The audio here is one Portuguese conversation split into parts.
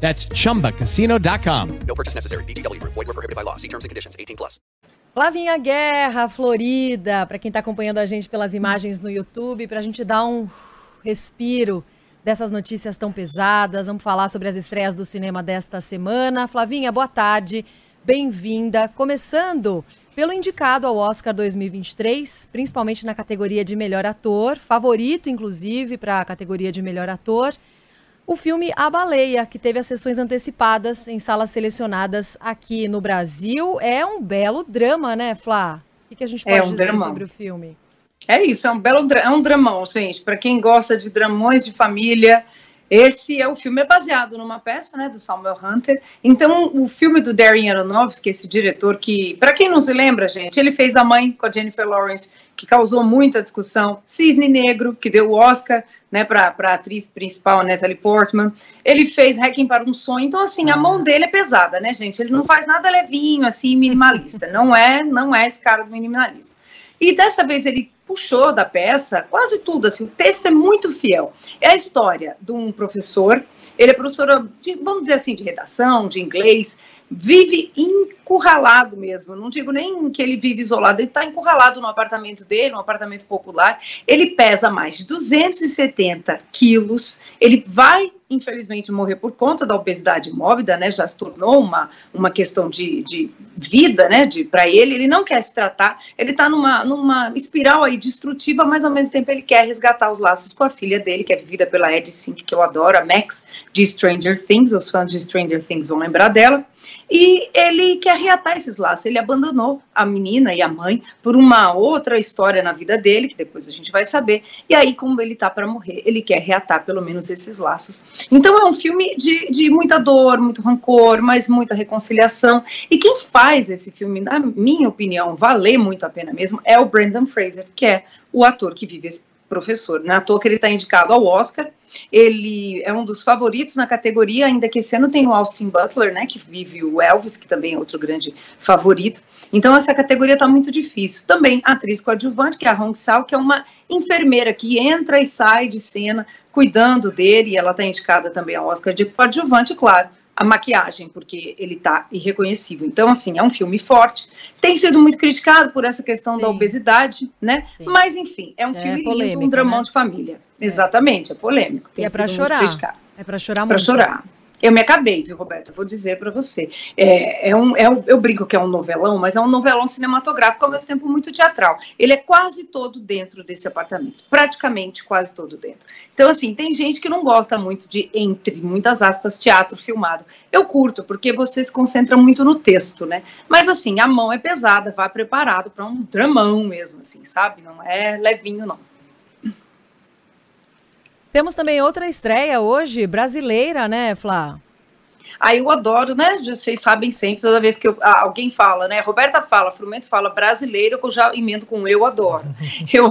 That's chumbacasino.com. No purchase necessary. Group. Void were prohibited by law. See terms and conditions. 18 plus. Flavinha Guerra, Florida, para quem está acompanhando a gente pelas imagens no YouTube, para a gente dar um respiro dessas notícias tão pesadas. Vamos falar sobre as estreias do cinema desta semana. Flavinha, boa tarde. Bem-vinda. Começando pelo indicado ao Oscar 2023, principalmente na categoria de melhor ator, favorito inclusive para a categoria de melhor ator. O filme A Baleia, que teve as sessões antecipadas em salas selecionadas aqui no Brasil, é um belo drama, né, Flá? O que, a gente pode é um dizer dramão. sobre o filme? É isso, é um belo é um dramão, gente. Para quem gosta de dramões de família, esse é o filme é baseado numa peça, né, do Samuel Hunter. Então, o filme do Darren Aronofsky, esse diretor que, para quem não se lembra, gente, ele fez A Mãe com a Jennifer Lawrence, que causou muita discussão. Cisne Negro, que deu o Oscar, né, para a atriz principal, Natalie Portman. Ele fez Hacking para um Sonho. Então, assim, a mão dele é pesada, né, gente? Ele não faz nada levinho, assim, minimalista. Não é, não é esse cara do minimalista. E dessa vez ele puxou da peça quase tudo, assim, o texto é muito fiel. É a história de um professor, ele é professor, de, vamos dizer assim, de redação, de inglês, vive encurralado mesmo, não digo nem que ele vive isolado, ele está encurralado no apartamento dele, um apartamento popular, ele pesa mais de 270 quilos, ele vai infelizmente morrer por conta da obesidade mórbida, né, já se tornou uma, uma questão de, de vida, né, de para ele, ele não quer se tratar, ele está numa, numa espiral aí destrutiva, mas ao mesmo tempo ele quer resgatar os laços com a filha dele, que é vivida pela Ed Sink, que eu adoro, a Max, de Stranger Things, os fãs de Stranger Things vão lembrar dela, e ele quer reatar esses laços, ele abandonou a menina e a mãe por uma outra história na vida dele, que depois a gente vai saber, e aí como ele tá para morrer, ele quer reatar pelo menos esses laços. Então é um filme de, de muita dor, muito rancor, mas muita reconciliação, e quem faz esse filme, na minha opinião, valer muito a pena mesmo, é o Brandon Fraser, que é o ator que vive esse professor. Não é à toa que ele está indicado ao Oscar. Ele é um dos favoritos na categoria, ainda que esse ano tem o Austin Butler, né, que vive o Elvis, que também é outro grande favorito. Então essa categoria está muito difícil. Também a atriz coadjuvante, que é a Hong Sao, que é uma enfermeira que entra e sai de cena cuidando dele, e ela está indicada também ao Oscar de coadjuvante, claro, a maquiagem, porque ele tá irreconhecível. Então, assim, é um filme forte. Tem sido muito criticado por essa questão Sim. da obesidade, né? Sim. Mas, enfim, é um É filme polêmico, lindo, um dramão né? de família. Exatamente, é polêmico. E é para chorar. É para chorar Para muito. chorar. Eu me acabei, viu, Roberto? Vou dizer para você. É, é um, é um- eu brinco que é um novelão, mas é um novelão cinematográfico ao mesmo tempo muito teatral. Ele é quase todo dentro desse apartamento, praticamente quase todo dentro. Então, assim, tem gente que não gosta muito de, entre muitas aspas, teatro filmado. Eu curto, porque você se concentra muito no texto, né? Mas, assim, a mão é pesada, vá preparado para um dramão mesmo, assim, sabe? Não é levinho, não. Temos também outra estreia hoje, brasileira, né, Flá? Aí eu adoro, né? Vocês sabem sempre, toda vez que eu- ah, alguém fala, né? Roberta fala, Frumento fala brasileiro, que eu já emendo com eu adoro. Eu,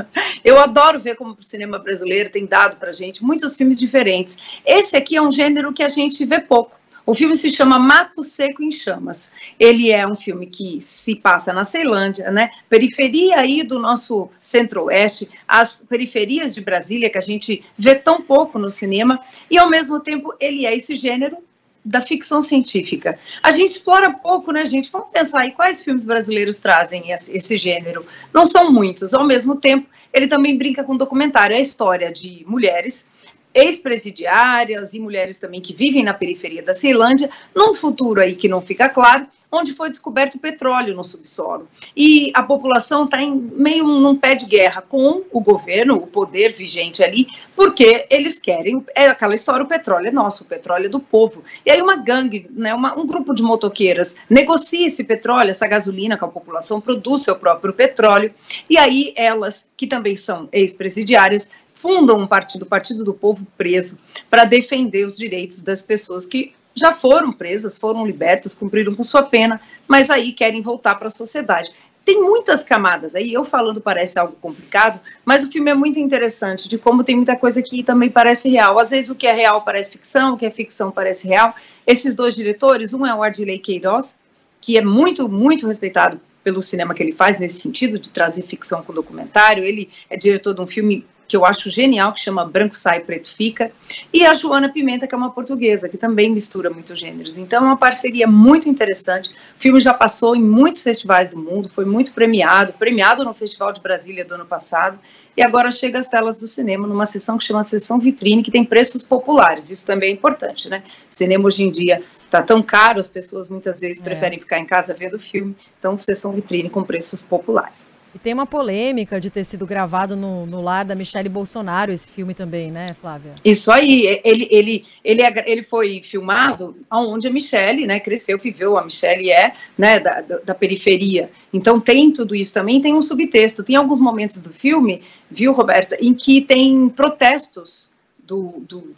eu adoro ver como o cinema brasileiro tem dado pra gente muitos filmes diferentes. Esse aqui é um gênero que a gente vê pouco. O filme se chama Mato Seco em Chamas. Ele é um filme que se passa na Ceilândia, né? Periferia aí do nosso centro-oeste, as periferias de Brasília que a gente vê tão pouco no cinema, e ao mesmo tempo ele é esse gênero da ficção científica. A gente explora pouco, né, gente? Vamos pensar aí quais filmes brasileiros trazem esse, gênero. Não são muitos. Ao mesmo tempo, ele também brinca com documentário. É a história de mulheres ex-presidiárias e mulheres também que vivem na periferia da Ceilândia, num futuro aí que não fica claro, onde foi descoberto petróleo no subsolo. E a população está em meio num pé de guerra com o governo, o poder vigente ali, porque eles querem, é aquela história, o petróleo é nosso, o petróleo é do povo. E aí uma gangue, né, uma, um grupo de motoqueiras negocia esse petróleo, essa gasolina com a população, produz seu próprio petróleo, e aí elas, que também são ex-presidiárias, fundam um partido, o Partido do Povo Preso, para defender os direitos das pessoas que já foram presas, foram libertas, cumpriram com sua pena, mas aí querem voltar para a sociedade. Tem muitas camadas aí, eu falando parece algo complicado, mas o filme é muito interessante de como tem muita coisa que também parece real. Às vezes o que é real parece ficção, o que é ficção parece real. Esses dois diretores, um é o Ardilei Queiroz, que é muito, muito respeitado pelo cinema que ele faz nesse sentido de trazer ficção com documentário. Ele é diretor de um filme que eu acho genial, que chama Branco Sai, Preto Fica, e a Joana Pimenta, que é uma portuguesa, que também mistura muitos gêneros. Então é uma parceria muito interessante. O filme já passou em muitos festivais do mundo, foi muito premiado, premiado no Festival de Brasília do ano passado, e agora chega às telas do cinema numa sessão que chama Sessão Vitrine, que tem preços populares. Isso também é importante, né? Cinema hoje em dia está tão caro, as pessoas muitas vezes é. preferem ficar em casa vendo filme, então Sessão Vitrine com preços populares. E tem uma polêmica de ter sido gravado no, no lar da Michelle Bolsonaro, esse filme também, né, Flávia? Isso aí, ele, ele, ele, é, ele foi filmado onde a Michelle, né, cresceu, viveu, a Michelle é, né, da, da, periferia. Então tem tudo isso também, tem um subtexto. Tem alguns momentos do filme, viu, Roberta, em que tem protestos do, do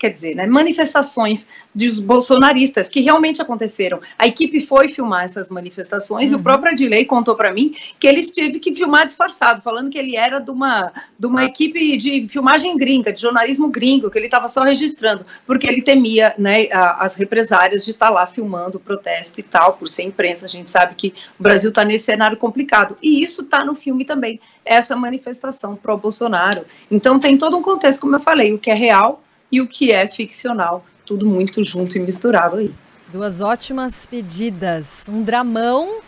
quer dizer, né, manifestações dos bolsonaristas que realmente aconteceram. A equipe foi filmar essas manifestações uhum. e o uhum. próprio Adilei contou para mim que ele teve que filmar disfarçado, falando que ele era de uma, de uma equipe de filmagem gringa, de jornalismo gringo, que ele estava só registrando, porque ele temia né, as represárias de estar tá lá filmando o protesto e tal, por ser imprensa. A gente sabe que o Brasil está nesse cenário complicado. E isso está no filme também, essa manifestação pró-Bolsonaro. Então tem todo um contexto, como eu falei, o que é real e o que é ficcional, tudo muito junto e misturado aí. Duas ótimas pedidas, um dramão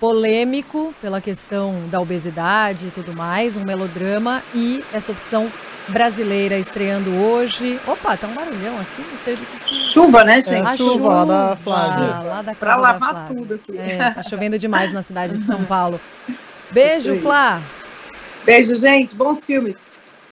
polêmico pela questão da obesidade e tudo mais, um melodrama e essa opção brasileira estreando hoje. Opa, tá um barulhão aqui, não sei do que. Chuva, né, gente? É, chuva, chuva, lá da Flávia. Lá da pra lavar tudo aqui. É, tá chovendo demais na cidade de São Paulo. Beijo, Flá. Beijo, gente. Bons filmes.